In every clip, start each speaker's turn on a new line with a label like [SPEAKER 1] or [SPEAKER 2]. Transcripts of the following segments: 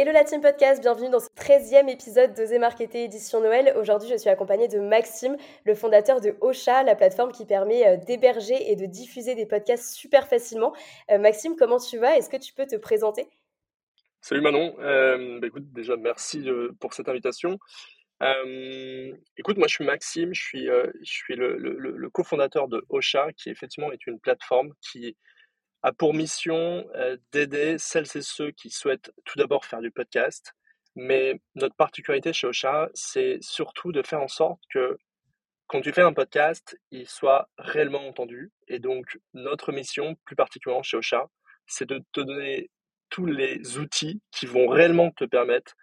[SPEAKER 1] Hello la podcast, bienvenue dans ce 13e épisode d'Oser Marketer édition Noël. Aujourd'hui, je suis accompagnée de Maxime, le fondateur de Ocha, la plateforme qui permet euh, d'héberger et de diffuser des podcasts super facilement. Euh, Maxime, comment tu vas? Est-ce que tu peux te présenter?
[SPEAKER 2] Salut Manon, euh, bah, écoute, déjà merci pour cette invitation. écoute, moi je suis Maxime, je suis, je suis le, le cofondateur de Ocha, qui effectivement est une plateforme qui a pour mission d'aider celles et ceux qui souhaitent tout d'abord faire du podcast. Mais notre particularité chez Ocha, c'est surtout de faire en sorte que quand tu fais un podcast, il soit réellement entendu. Et donc, notre mission, plus particulièrement chez Ocha, c'est de te donner tous les outils qui vont réellement te permettre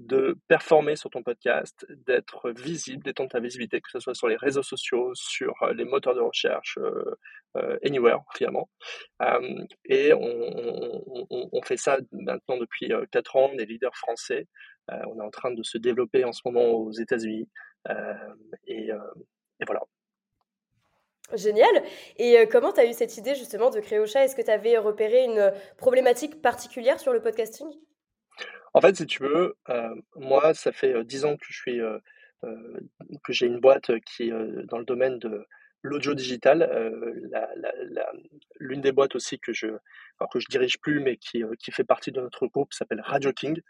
[SPEAKER 2] de performer sur ton podcast, d'être visible, d'étendre ta visibilité, que ce soit sur les réseaux sociaux, sur euh, les moteurs de recherche, euh, euh, anywhere finalement. et on, fait ça maintenant depuis 4 ans, on est leader français, on est en train de se développer en ce moment aux États-Unis. Et, voilà.
[SPEAKER 1] Génial. Et comment tu as eu cette idée justement de créer Ocha? Est-ce que tu avais repéré une problématique particulière sur le podcasting?
[SPEAKER 2] En fait, si tu veux, euh, moi, ça fait dix ans que je suis, que j'ai une boîte qui est dans le domaine de l'audio digital. L'une des boîtes aussi que je, alors que je dirige plus, mais qui, qui fait partie de notre groupe, s'appelle Radio King.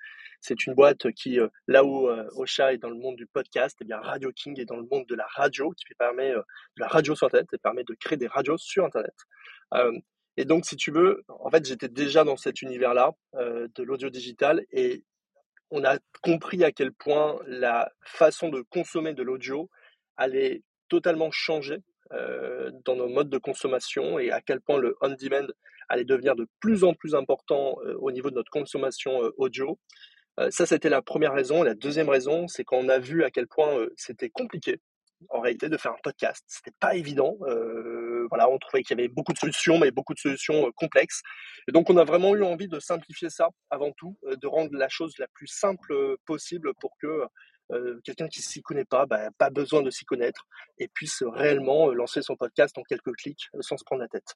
[SPEAKER 2] C'est une boîte qui, là où Ocha est dans le monde du podcast, eh bien Radio King est dans le monde de la radio, qui permet de la radio sur Internet et permet de créer des radios sur Internet. Et donc, si tu veux, en fait, j'étais déjà dans cet univers-là euh, de l'audio digital et on a compris à quel point la façon de consommer de l'audio allait totalement changer euh, dans nos modes de consommation et à quel point le on-demand allait devenir de plus en plus important euh, au niveau de notre consommation audio. ça, c'était la première raison. La deuxième raison, c'est qu'on a vu à quel point c'était compliqué en réalité de faire un podcast. C'était pas évident. Voilà, on trouvait qu'il y avait beaucoup de solutions, mais beaucoup de solutions euh, complexes. Et donc on a vraiment eu envie de simplifier ça avant tout, euh, de rendre la chose la plus simple possible pour que quelqu'un qui s'y connaît pas, bah, pas besoin de s'y connaître, et puisse réellement lancer son podcast en quelques clics sans se prendre la tête.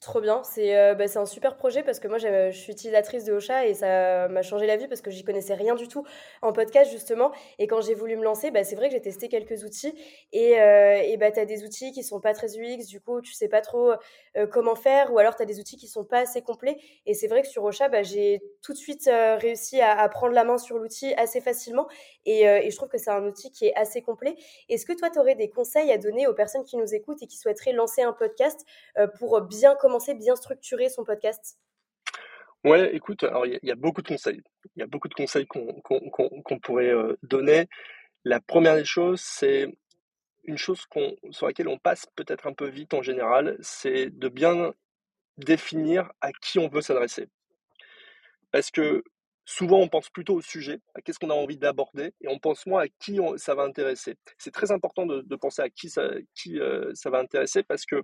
[SPEAKER 1] Trop bien, c'est euh, bah, un super projet parce que moi je suis utilisatrice de Ocha et ça m'a changé la vie parce que j'y connaissais rien du tout en podcast justement. Et quand j'ai voulu me lancer, bah, c'est vrai que j'ai testé quelques outils et, euh, et bah, tu as des outils qui sont pas très UX, du coup tu sais pas trop euh, comment faire ou alors tu as des outils qui sont pas assez complets. Et c'est vrai que sur Ocha, bah, j'ai tout de suite réussi à, à, prendre la main sur l'outil assez facilement et, et, je trouve que c'est un outil qui est assez complet. Est-ce que toi tu aurais des conseils à donner aux personnes qui nous écoutent et qui souhaiteraient lancer un podcast pour bien commencer commencer bien structurer son podcast?
[SPEAKER 2] Ouais, écoute, il y, a beaucoup de conseils. Il y a beaucoup de conseils qu'on pourrait euh, donner. La première des choses, c'est une chose sur laquelle on passe peut-être un peu vite en général, c'est de bien définir à qui on veut s'adresser. Parce que souvent, on pense plutôt au sujet, à qu'est-ce qu'on a envie d'aborder, et on pense moins à qui ça va intéresser. C'est très important de, penser à qui, ça, euh, ça va intéresser parce que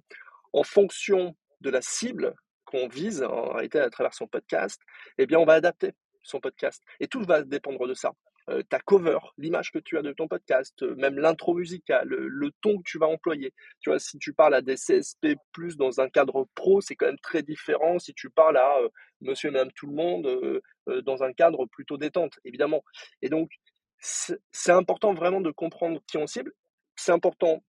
[SPEAKER 2] en fonction de la cible qu'on vise en réalité à travers son podcast, eh bien, on va adapter son podcast. Et tout va dépendre de ça. Euh, ta cover, l'image que tu as de ton podcast, euh, même l'intro musicale, le, ton que tu vas employer. Tu vois, si tu parles à des CSP plus dans un cadre pro, c'est quand même très différent si tu parles à euh, monsieur et madame tout le monde dans un cadre plutôt détente, évidemment. Et donc, c'est important vraiment de comprendre qui on cible. C'est important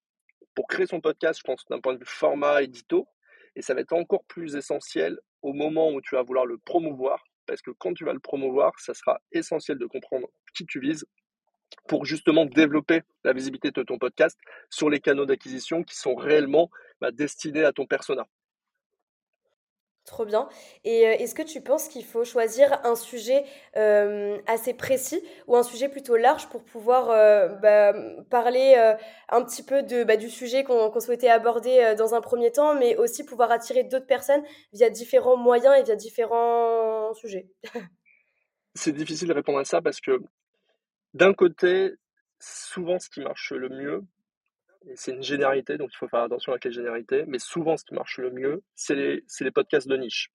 [SPEAKER 2] pour créer son podcast, je pense, d'un point de vue format, édito, et ça va être encore plus essentiel au moment où tu vas vouloir le promouvoir, parce que quand tu vas le promouvoir, ça sera essentiel de comprendre qui tu vises pour justement développer la visibilité de ton podcast sur les canaux d'acquisition qui sont réellement bah, destinés à ton persona.
[SPEAKER 1] Trop bien. Et euh, est-ce que tu penses qu'il faut choisir un sujet euh, assez précis ou un sujet plutôt large pour pouvoir euh, bah, parler un petit peu de, bah, du sujet qu'on souhaitait aborder dans un premier temps, mais aussi pouvoir attirer d'autres personnes via différents moyens et via différents sujets?
[SPEAKER 2] C'est difficile de répondre à ça parce que d'un côté, souvent ce qui marche le mieux, c'est une généralité, donc il faut faire attention avec les généralités, mais souvent ce qui marche le mieux, c'est les, les podcasts de niche.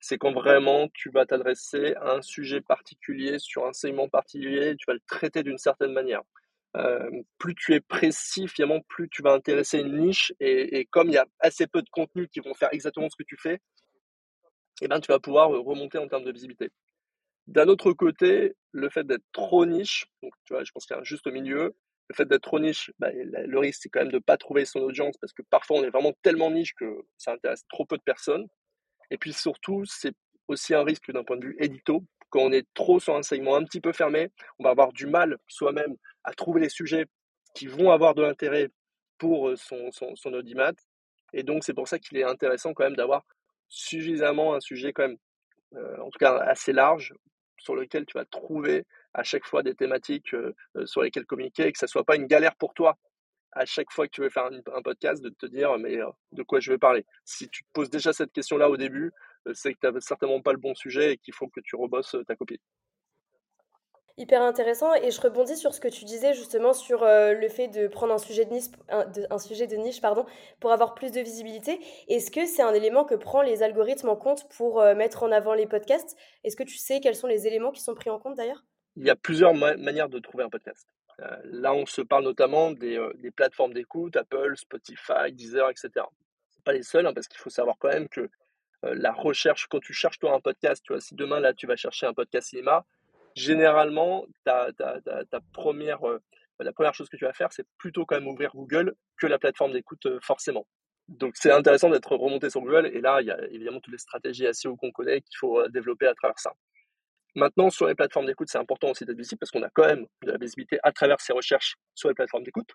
[SPEAKER 2] C'est quand vraiment tu vas t'adresser à un sujet particulier, sur un segment particulier, tu vas le traiter d'une certaine manière. Euh, plus tu es précis, finalement, plus tu vas intéresser une niche. Et, comme il y a assez peu de contenus qui vont faire exactement ce que tu fais, eh ben, tu vas pouvoir remonter en termes de visibilité. D'un autre côté, le fait d'être trop niche, donc tu vois, je pense qu'il y a un juste milieu. Le fait d'être trop niche, bah, le risque c'est quand même de ne pas trouver son audience parce que parfois on est vraiment tellement niche que ça intéresse trop peu de personnes. Et puis surtout, c'est aussi un risque d'un point de vue édito. Quand on est trop sur un segment un petit peu fermé, on va avoir du mal soi-même à trouver les sujets qui vont avoir de l'intérêt pour euh, son, son, audimat. Et donc, c'est pour ça qu'il est intéressant quand même d'avoir suffisamment un sujet quand même, euh, en tout cas assez large, sur lequel tu vas trouver à chaque fois des thématiques sur lesquelles communiquer et que ça soit pas une galère pour toi à chaque fois que tu veux faire un, podcast de te dire mais de quoi je vais parler? Si tu te poses déjà cette question-là au début, c'est que tu n'as certainement pas le bon sujet et qu'il faut que tu rebosses ta copie
[SPEAKER 1] hyper intéressant et je rebondis sur ce que tu disais justement sur le fait de prendre un sujet de niche, un, sujet de niche pardon, pour avoir plus de visibilité. Est-ce que c'est un élément que prend les algorithmes en compte pour mettre en avant les podcasts? Est-ce que tu sais quels sont les éléments qui sont pris en compte d'ailleurs?
[SPEAKER 2] Il y a plusieurs manières de trouver un podcast. Euh, là, on se parle notamment des, des plateformes d'écoute, Apple, Spotify, Deezer, etc. C'est pas les seuls, hein, parce qu'il faut savoir quand même que la recherche, quand tu cherches toi un podcast, tu vois, si demain là tu vas chercher un podcast cinéma, généralement, ta, première, euh, la première chose que tu vas faire, c'est plutôt quand même ouvrir Google que la plateforme d'écoute euh, forcément. Donc c'est intéressant d'être remonté sur Google et là, il y a évidemment toutes les stratégies SEO qu'on connaît qu'il faut euh, développer à travers ça. Maintenant, sur les plateformes d'écoute, c'est important aussi d'être visible parce qu'on a quand même de la visibilité à travers ces recherches sur les plateformes d'écoute.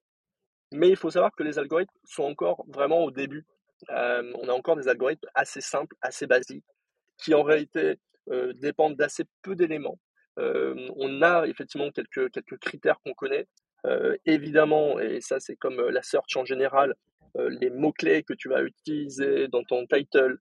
[SPEAKER 2] Mais il faut savoir que les algorithmes sont encore vraiment au début. on a encore des algorithmes assez simples, assez basiques, qui en réalité dépendent d'assez peu d'éléments on a effectivement quelques, quelques critères qu'on connaît. évidemment, et ça c'est comme la search en général, les mots-clés que tu vas utiliser dans ton title,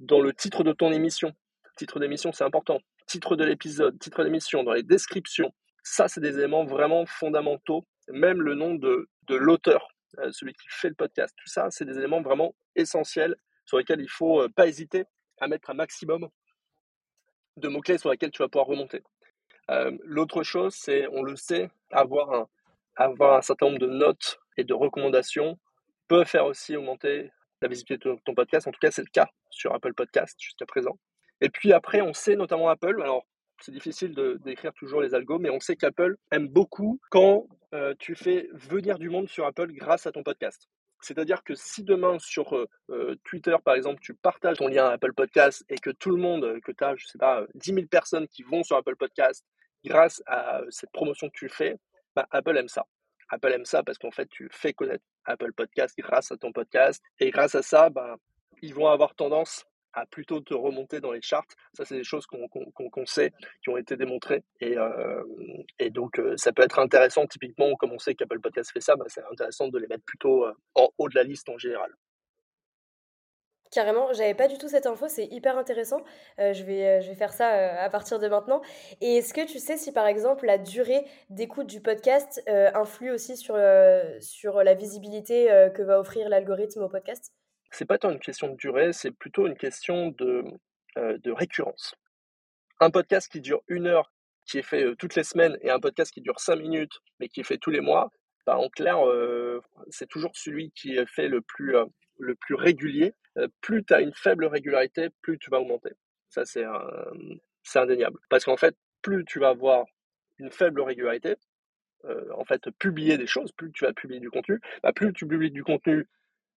[SPEAKER 2] dans le titre de ton émission. Titre d'émission, c'est important. Titre de l'épisode, titre d'émission, dans les descriptions. Ça, c'est des éléments vraiment fondamentaux. Même le nom de, de l'auteur, celui qui fait le podcast. Tout ça, c'est des éléments vraiment essentiels sur lesquels il ne faut pas hésiter à mettre un maximum de mots-clés sur lesquels tu vas pouvoir remonter. Euh, l'autre chose, c'est, on le sait, avoir un, avoir un certain nombre de notes et de recommandations peut faire aussi augmenter la visibilité de ton podcast. En tout cas, c'est le cas sur Apple Podcast jusqu'à présent. Et puis après, on sait notamment Apple, alors c'est difficile de, d'écrire toujours les algos, mais on sait qu'Apple aime beaucoup quand euh, tu fais venir du monde sur Apple grâce à ton podcast. C'est-à-dire que si demain sur euh, Twitter, par exemple, tu partages ton lien à Apple Podcast et que tout le monde, que tu as, je sais pas, 10 000 personnes qui vont sur Apple Podcast grâce à cette promotion que tu fais, bah, Apple aime ça. Apple aime ça parce qu'en fait, tu fais connaître Apple Podcast grâce à ton podcast. Et grâce à ça, bah, ils vont avoir tendance plutôt te remonter dans les charts. Ça, c'est des choses qu'on sait, qui ont été démontrées. Et, euh, donc, euh, ça peut être intéressant, typiquement, comme on sait qu'Apple Podcast fait ça, bah, c'est intéressant de les mettre plutôt euh, en haut de la liste en général.
[SPEAKER 1] Carrément, j'avais pas du tout cette info, c'est hyper intéressant. Je, vais, faire ça à partir de maintenant. Et est-ce que tu sais si par exemple la durée d'écoute du podcast influe aussi sur la visibilité que va offrir l'algorithme au podcast?
[SPEAKER 2] C'est pas tant une question de durée, c'est plutôt une question de, de récurrence. Un podcast qui dure une heure, qui est fait toutes les semaines, et un podcast qui dure cinq minutes, mais qui est fait tous les mois, bah, en clair, c'est toujours celui qui est fait le plus, le plus régulier plus tu as une faible régularité, plus tu vas augmenter. Ça, c'est indéniable. Parce qu'en fait, plus tu vas avoir une faible régularité, en fait, publier des choses, plus tu vas publier du contenu, bah, plus tu publies du contenu,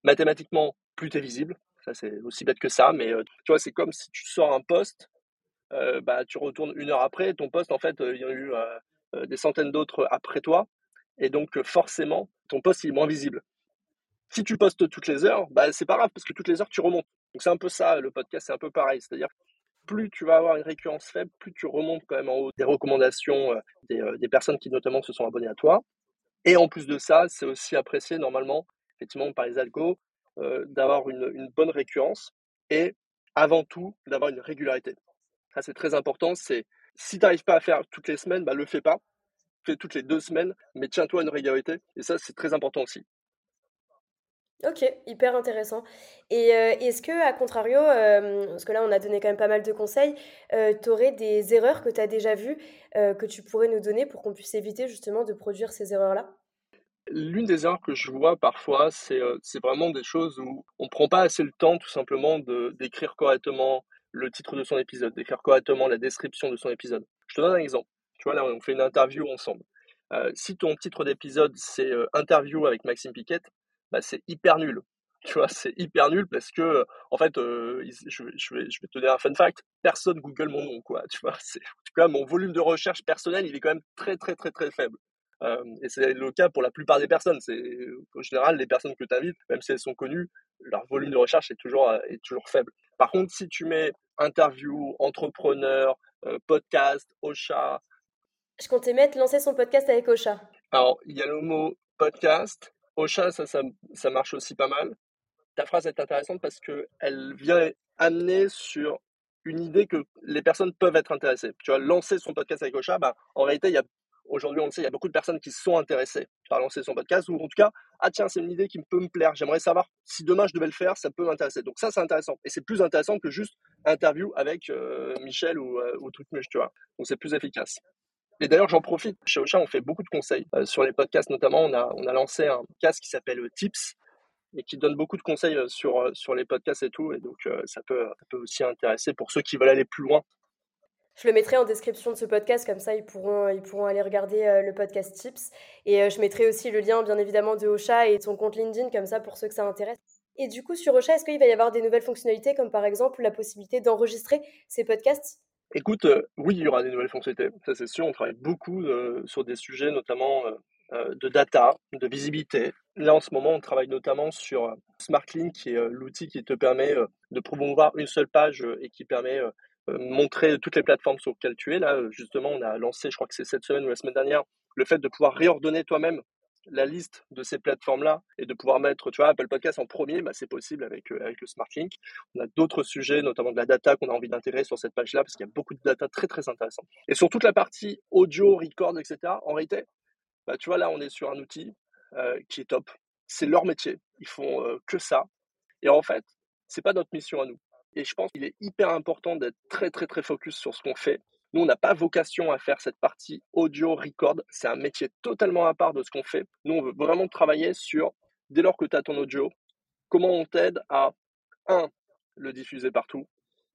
[SPEAKER 2] mathématiquement, plus tu es visible. Ça, c'est aussi bête que ça, mais tu vois, c'est comme si tu sors un poste, bah, tu retournes une heure après, ton poste, en fait, il y a eu des centaines d'autres après toi, et donc forcément, ton poste est moins visible. Si tu postes toutes les heures, bah, c'est pas grave parce que toutes les heures tu remontes. Donc c'est un peu ça, le podcast, c'est un peu pareil. C'est-à-dire plus tu vas avoir une récurrence faible, plus tu remontes quand même en haut des recommandations euh, des, personnes qui notamment se sont abonnées à toi. Et en plus de ça, c'est aussi apprécié normalement, effectivement, par les algos, euh, d'avoir une, bonne récurrence et avant tout d'avoir une régularité. Ça, c'est très important. C'est si tu n'arrives pas à faire toutes les semaines, bah, le fais pas. fais toutes les deux semaines, mais tiens-toi à une régularité. Et ça, c'est très important aussi.
[SPEAKER 1] Ok, hyper intéressant. Et euh, est-ce que, à contrario, euh, parce que là on a donné quand même pas mal de conseils, euh, tu aurais des erreurs que tu as déjà vues que tu pourrais nous donner pour qu'on puisse éviter justement de produire ces erreurs-là?
[SPEAKER 2] L'une des erreurs que je vois parfois, c'est vraiment des choses où on ne prend pas assez le temps tout simplement d'écrire correctement le titre de son épisode, d'écrire correctement la description de son épisode. Je te donne un exemple. Tu vois, là, on fait une interview ensemble. si ton titre d'épisode, c'est interview avec Maxime Piquette, bah, c'est hyper nul. Tu vois, c'est hyper nul parce que, en fait, je, vais, te donner un fun fact, personne Google mon nom, quoi. Tu vois, mon volume de recherche personnel, il est quand même très, très, très, très faible. Et c'est le cas pour la plupart des personnes. C'est en général les personnes que tu invites, même si elles sont connues, leur volume de recherche est toujours est toujours faible. Par contre, si tu mets interview, entrepreneur, podcast, Ocha.
[SPEAKER 1] Je comptais mettre lancer son podcast avec Ocha.
[SPEAKER 2] Alors, il y a le mot podcast, Ocha, ça, ça, marche aussi pas mal. Ta phrase est intéressante parce qu'elle vient amener sur une idée que les personnes peuvent être intéressées. Tu vois, lancer son podcast avec Ocha, bah, en réalité, il y a, aujourd'hui, on le sait, il y a beaucoup de personnes qui sont intéressées par lancer son podcast ou en tout cas, ah tiens, c'est une idée qui peut me plaire. J'aimerais savoir si demain je devais le faire, ça peut m'intéresser. Donc ça, c'est intéressant. Et c'est plus intéressant que juste interview avec euh, Michel ou, euh, ou Trucmuche, tu vois. Donc c'est plus efficace. Et d'ailleurs, j'en profite. Chez Ocha, on fait beaucoup de conseils. Euh, sur les podcasts, notamment, on a, on a lancé un podcast qui s'appelle euh, Tips et qui donne beaucoup de conseils sur, sur les podcasts et tout. Et donc, ça, peut, ça peut aussi intéresser pour ceux qui veulent aller plus loin.
[SPEAKER 1] Je le mettrai en description de ce podcast, comme ça ils pourront, ils pourront aller regarder le podcast Tips. Et je mettrai aussi le lien, bien évidemment, de Ocha et son compte LinkedIn, comme ça pour ceux que ça intéresse. Et du coup, sur Ocha, est-ce qu'il va y avoir des nouvelles fonctionnalités, comme par exemple la possibilité d'enregistrer ces podcasts?
[SPEAKER 2] Écoute, oui, il y aura des nouvelles fonctionnalités, ça c'est sûr. On travaille beaucoup sur des sujets notamment de data, de visibilité. Là, en ce moment, on travaille notamment sur SmartLink, qui est l'outil qui te permet de promouvoir une seule page et qui permet montrer toutes les plateformes sur lesquelles tu es. Là, justement, on a lancé, je crois que c'est cette semaine ou la semaine dernière, le fait de pouvoir réordonner toi-même la liste de ces plateformes-là et de pouvoir mettre, tu vois, Apple Podcast en premier, bah, c'est possible avec, euh, avec le Smart Link. On a d'autres sujets, notamment de la data qu'on a envie d'intégrer sur cette page-là, parce qu'il y a beaucoup de data très très intéressante. Et sur toute la partie audio, record, etc., en réalité, bah, tu vois, là, on est sur un outil euh, qui est top. C'est leur métier. Ils font euh, que ça. Et en fait, c'est pas notre mission à nous. Et je pense qu'il est hyper important d'être très très très focus sur ce qu'on fait nous, on n'a pas vocation à faire cette partie audio record. C'est un métier totalement à part de ce qu'on fait. Nous, on veut vraiment travailler sur, dès lors que tu as ton audio, comment on t'aide à, un, le diffuser partout,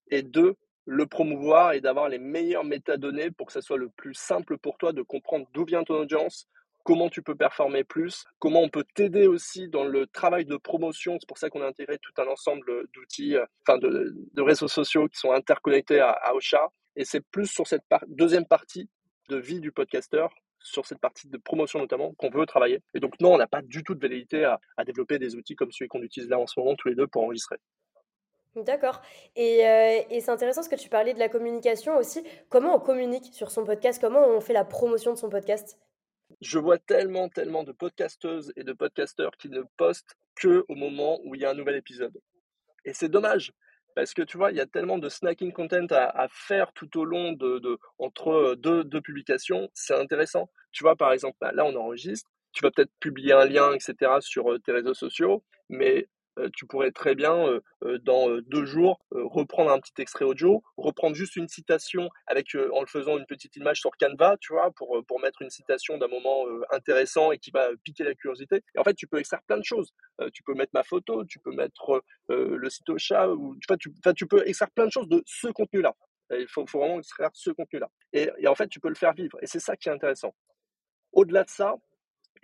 [SPEAKER 2] et deux, le promouvoir et d'avoir les meilleures métadonnées pour que ça soit le plus simple pour toi de comprendre d'où vient ton audience, comment tu peux performer plus, comment on peut t'aider aussi dans le travail de promotion. C'est pour ça qu'on a intégré tout un ensemble d'outils, euh, enfin de, réseaux sociaux qui sont interconnectés à, Ocha et c'est plus sur cette deuxième partie de vie du podcasteur, sur cette partie de promotion notamment, qu'on veut travailler. Et donc non, on n'a pas du tout de velléité à, développer des outils comme celui qu'on utilise là en ce moment tous les deux pour enregistrer.
[SPEAKER 1] D'accord. Et, euh, et c'est intéressant ce que tu parlais de la communication aussi. Comment on communique sur son podcast? Comment on fait la promotion de son podcast?
[SPEAKER 2] Je vois tellement, tellement de podcasteuses et de podcasteurs qui ne postent que au moment où il y a un nouvel épisode. Et c'est dommage, parce que tu vois, il y a tellement de snacking content à, faire tout au long de, entre deux, deux publications, c'est intéressant. Tu vois, par exemple, bah, là on enregistre, tu vas peut-être publier un lien, etc. sur euh, tes réseaux sociaux, mais euh, tu pourrais très bien, euh, dans deux jours, reprendre un petit extrait audio, reprendre juste une citation avec, en le faisant une petite image sur Canva, tu vois, pour, pour mettre une citation d'un moment intéressant et qui va piquer la curiosité. Et en fait, tu peux extraire plein de choses. tu peux mettre ma photo, tu peux mettre le site au chat, ou tu, tu, tu peux extraire plein de choses de ce contenu-là. Il faut, vraiment extraire ce contenu-là. Et, et en fait, tu peux le faire vivre. Et c'est ça qui est intéressant. Au-delà de ça,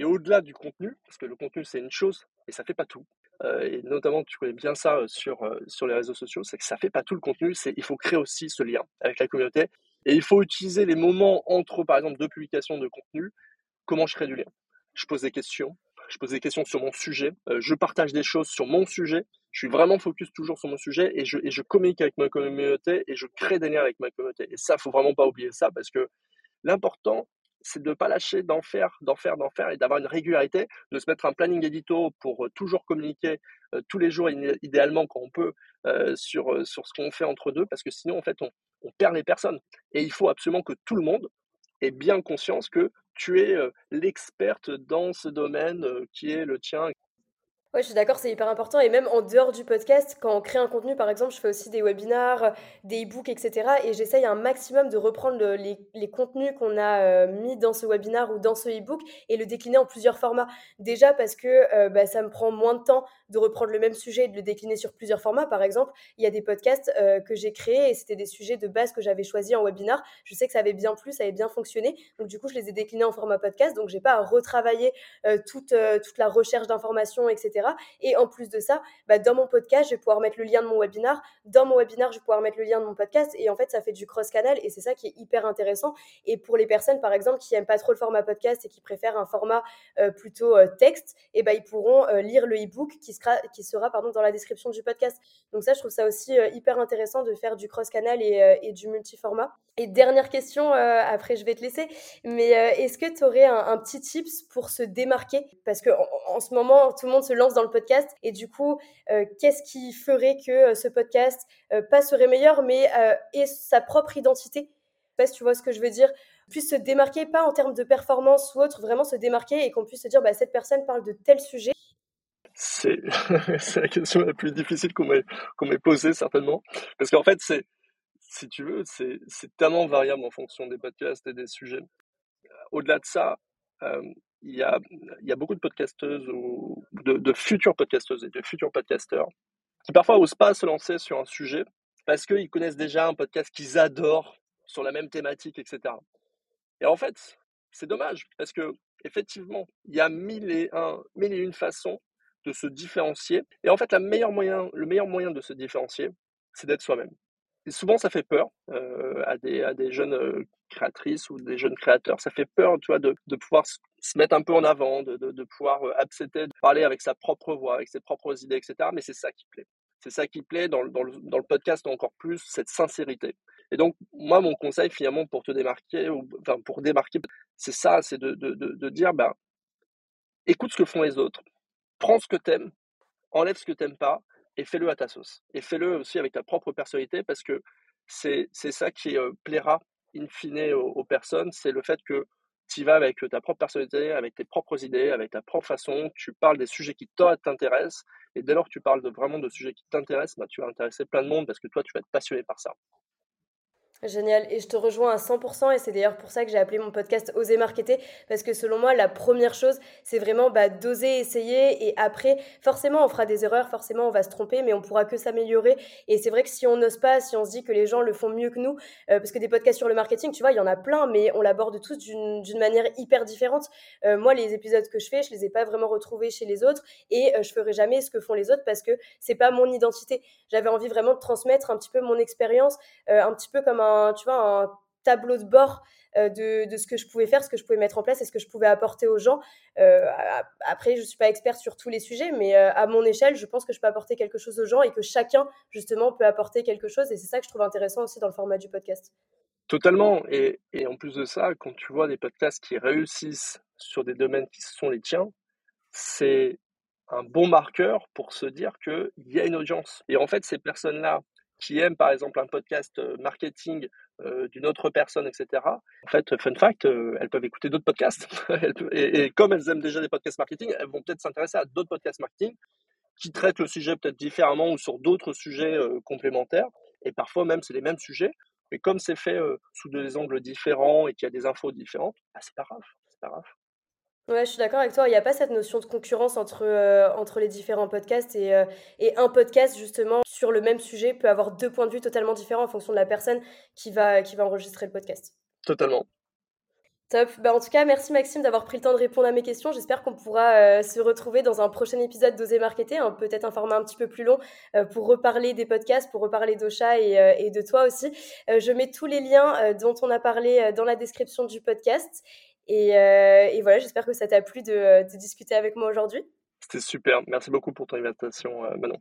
[SPEAKER 2] et au-delà du contenu, parce que le contenu c'est une chose et ça fait pas tout, euh, et notamment tu connais bien ça euh, sur, euh, sur les réseaux sociaux, c'est que ça fait pas tout le contenu, c'est il faut créer aussi ce lien avec la communauté et il faut utiliser les moments entre par exemple deux publications de contenu. Comment je crée du lien? Je pose des questions, je pose des questions sur mon sujet, je partage des choses sur mon sujet, je suis vraiment focus toujours sur mon sujet et je, et je communique avec ma communauté et je crée des liens avec ma communauté. Et ça, faut vraiment pas oublier ça parce que l'important, c'est de ne pas lâcher, d'en faire, d'en faire, d'en faire et d'avoir une régularité, de se mettre un planning édito pour euh, toujours communiquer euh, tous les jours, idéalement quand on peut, euh, sur, sur ce qu'on fait entre deux, parce que sinon, en fait, on, on, perd les personnes. Et il faut absolument que tout le monde ait bien conscience que tu es l'experte dans ce domaine qui est le tien.
[SPEAKER 1] Ouais, je suis d'accord, c'est hyper important. Et même en dehors du podcast, quand on crée un contenu, par exemple, je fais aussi des webinars, des e-books, etc. Et j'essaye un maximum de reprendre les, les, contenus qu'on a euh, mis dans ce webinar ou dans ce e-book et le décliner en plusieurs formats. Déjà parce que euh, bah, ça me prend moins de temps de reprendre le même sujet et de le décliner sur plusieurs formats. Par exemple, il y a des podcasts euh, que j'ai créés et c'était des sujets de base que j'avais choisis en webinar. Je sais que ça avait bien plu, ça avait bien fonctionné. Donc du coup, je les ai déclinés en format podcast. Donc j'ai pas à retravailler toute, toute la recherche d'informations, etc. Et en plus de ça, bah, dans mon podcast, je vais pouvoir mettre le lien de mon webinar. Dans mon webinar, je vais pouvoir mettre le lien de mon podcast. Et en fait, ça fait du cross-canal et c'est ça qui est hyper intéressant. Et pour les personnes, par exemple, qui n'aiment pas trop le format podcast et qui préfèrent un format euh, plutôt euh, texte, et eh ben, ils pourront euh, lire le e-book qui sera, qui sera pardon, dans la description du podcast. Donc ça, je trouve ça aussi hyper intéressant de faire du cross-canal et, et du multi-format. Et dernière question, après je vais te laisser, mais est-ce que tu aurais un, petit tips pour se démarquer? Parce qu'en en, ce moment, tout le monde se lance dans le podcast et du coup, euh, qu'est-ce qui ferait que euh, ce podcast, euh, pas serait meilleur, mais ait sa propre identité? Je sais pas si tu vois ce que je veux dire puisse se démarquer, pas en termes de performance ou autre, vraiment se démarquer et qu'on puisse se dire, bah, cette personne parle de tel sujet.
[SPEAKER 2] C'est la question la plus difficile qu'on m'ait posée, certainement. Parce qu'en fait, c'est, si tu veux, c'est tellement variable en fonction des podcasts et des sujets. Au-delà de ça, il y a, y a beaucoup de podcasteuses ou de, de, futures podcasteuses et de futurs podcasteurs qui parfois n'osent pas se lancer sur un sujet parce qu'ils connaissent déjà un podcast qu'ils adorent sur la même thématique, etc. Et en fait, c'est dommage parce que effectivement, il y a mille et, un, mille et une façons de se différencier. Et en fait, la meilleure moyen, le meilleur moyen de se différencier, c'est d'être soi-même. Et souvent, ça fait peur euh, à, des, à des jeunes euh, créatrices ou des jeunes créateurs. Ça fait peur, tu vois, de, de pouvoir se mettre un peu en avant, de, de, de pouvoir euh, accepter de parler avec sa propre voix, avec ses propres idées, etc. Mais c'est ça qui plaît. C'est ça qui plaît dans, dans, le, dans le podcast encore plus, cette sincérité. Et donc, moi, mon conseil, finalement, pour te démarquer, enfin, pour démarquer, c'est ça, c'est de, de, de, dire, ben, écoute ce que font les autres, prends ce que t'aimes, enlève ce que t'aimes pas, et fais-le à ta sauce. Et fais-le aussi avec ta propre personnalité, parce que c'est ça qui euh, plaira in fine aux, personnes, c'est le fait que tu vas avec ta propre personnalité, avec tes propres idées, avec ta propre façon, tu parles des sujets qui t'intéressent, et dès lors que tu parles de, vraiment de sujets qui t'intéressent, bah, tu vas intéresser plein de monde parce que toi, tu vas être passionné par ça.
[SPEAKER 1] Génial. Et je te rejoins à 100%. Et c'est d'ailleurs pour ça que j'ai appelé mon podcast Oser marketer. Parce que selon moi, la première chose, c'est vraiment bah, d'oser essayer. Et après, forcément, on fera des erreurs. Forcément, on va se tromper. Mais on pourra que s'améliorer. Et c'est vrai que si on n'ose pas, si on se dit que les gens le font mieux que nous, euh, parce que des podcasts sur le marketing, tu vois, il y en a plein. Mais on l'aborde tous d'une manière hyper différente. Euh, moi, les épisodes que je fais, je les ai pas vraiment retrouvés chez les autres. Et euh, je ferai jamais ce que font les autres parce que c'est pas mon identité. J'avais envie vraiment de transmettre un petit peu mon expérience, un petit peu comme un tu vois, un tableau de bord euh, de, de, ce que je pouvais faire, ce que je pouvais mettre en place et ce que je pouvais apporter aux gens. Euh, après, je ne suis pas experte sur tous les sujets, mais euh, à mon échelle, je pense que je peux apporter quelque chose aux gens et que chacun, justement, peut apporter quelque chose. Et c'est ça que je trouve intéressant aussi dans le format du podcast.
[SPEAKER 2] Totalement. Et, et en plus de ça, quand tu vois des podcasts qui réussissent sur des domaines qui sont les tiens, c'est un bon marqueur pour se dire qu'il y a une audience. Et en fait, ces personnes-là qui aiment par exemple un podcast euh, marketing euh, d'une autre personne, etc. En fait, fun fact, euh, elles peuvent écouter d'autres podcasts. et, comme elles aiment déjà des podcasts marketing, elles vont peut-être s'intéresser à d'autres podcasts marketing qui traitent le sujet peut-être différemment ou sur d'autres sujets complémentaires. Et parfois même, c'est les mêmes sujets. Mais comme c'est fait sous des angles différents et qu'il y a des infos différentes, bah, c'est pas grave. C'est pas grave.
[SPEAKER 1] Ouais, je suis d'accord avec toi. Il n'y a pas cette notion de concurrence entre, euh, entre les différents podcasts et, euh, et un podcast, justement, sur le même sujet peut avoir deux points de vue totalement différents en fonction de la personne qui va, qui va enregistrer le podcast.
[SPEAKER 2] Totalement.
[SPEAKER 1] Top. Bah, en tout cas, merci Maxime d'avoir pris le temps de répondre à mes questions. J'espère qu'on pourra euh, se retrouver dans un prochain épisode d'Oser Marketer, hein, peut-être un format un petit peu plus long pour reparler des podcasts, pour reparler d'Ocha et, et, de toi aussi. je mets tous les liens dont on a parlé dans la description du podcast. Euh, et, voilà, j'espère que ça t'a plu de, discuter avec moi aujourd'hui.
[SPEAKER 2] C'était super. Merci beaucoup pour ton invitation, euh, Manon.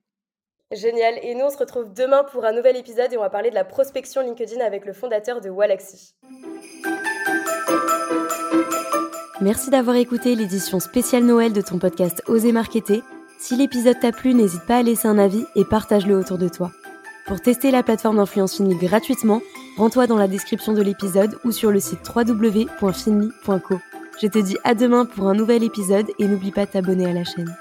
[SPEAKER 1] Génial. Et nous, on se retrouve demain pour un nouvel épisode et on va parler de la prospection LinkedIn avec le fondateur de Walaxy.
[SPEAKER 3] Merci d'avoir écouté l'édition spéciale Noël de ton podcast Oser Marketer. Si l'épisode t'a plu, n'hésite pas à laisser un avis et partage-le autour de toi. Pour tester la plateforme d'influence Finly gratuitement, rends-toi dans la description de l'épisode ou sur le site www.finly.co. Je te dis à demain pour un nouvel épisode et n'oublie pas de t'abonner à la chaîne.